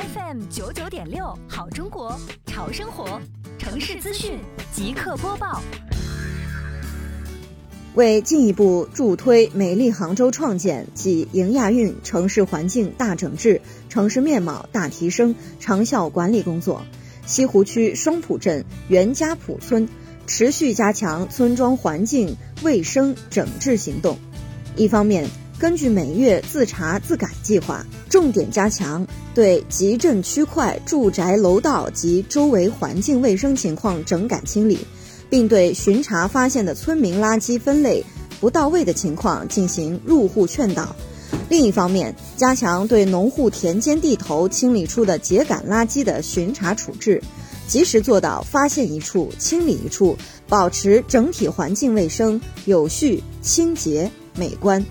FM 九九点六，好中国，潮生活，城市资讯即刻播报。为进一步助推美丽杭州创建及迎亚运城市环境大整治、城市面貌大提升长效管理工作，西湖区双浦镇袁家浦村持续加强村庄环境卫生整治行动。一方面，根据每月自查自改计划，重点加强对集镇区块住宅楼道及周围环境卫生情况整改清理，并对巡查发现的村民垃圾分类不到位的情况进行入户劝导。另一方面，加强对农户田间地头清理出的秸秆垃圾的巡查处置，及时做到发现一处清理一处，保持整体环境卫生有序、清洁、美观。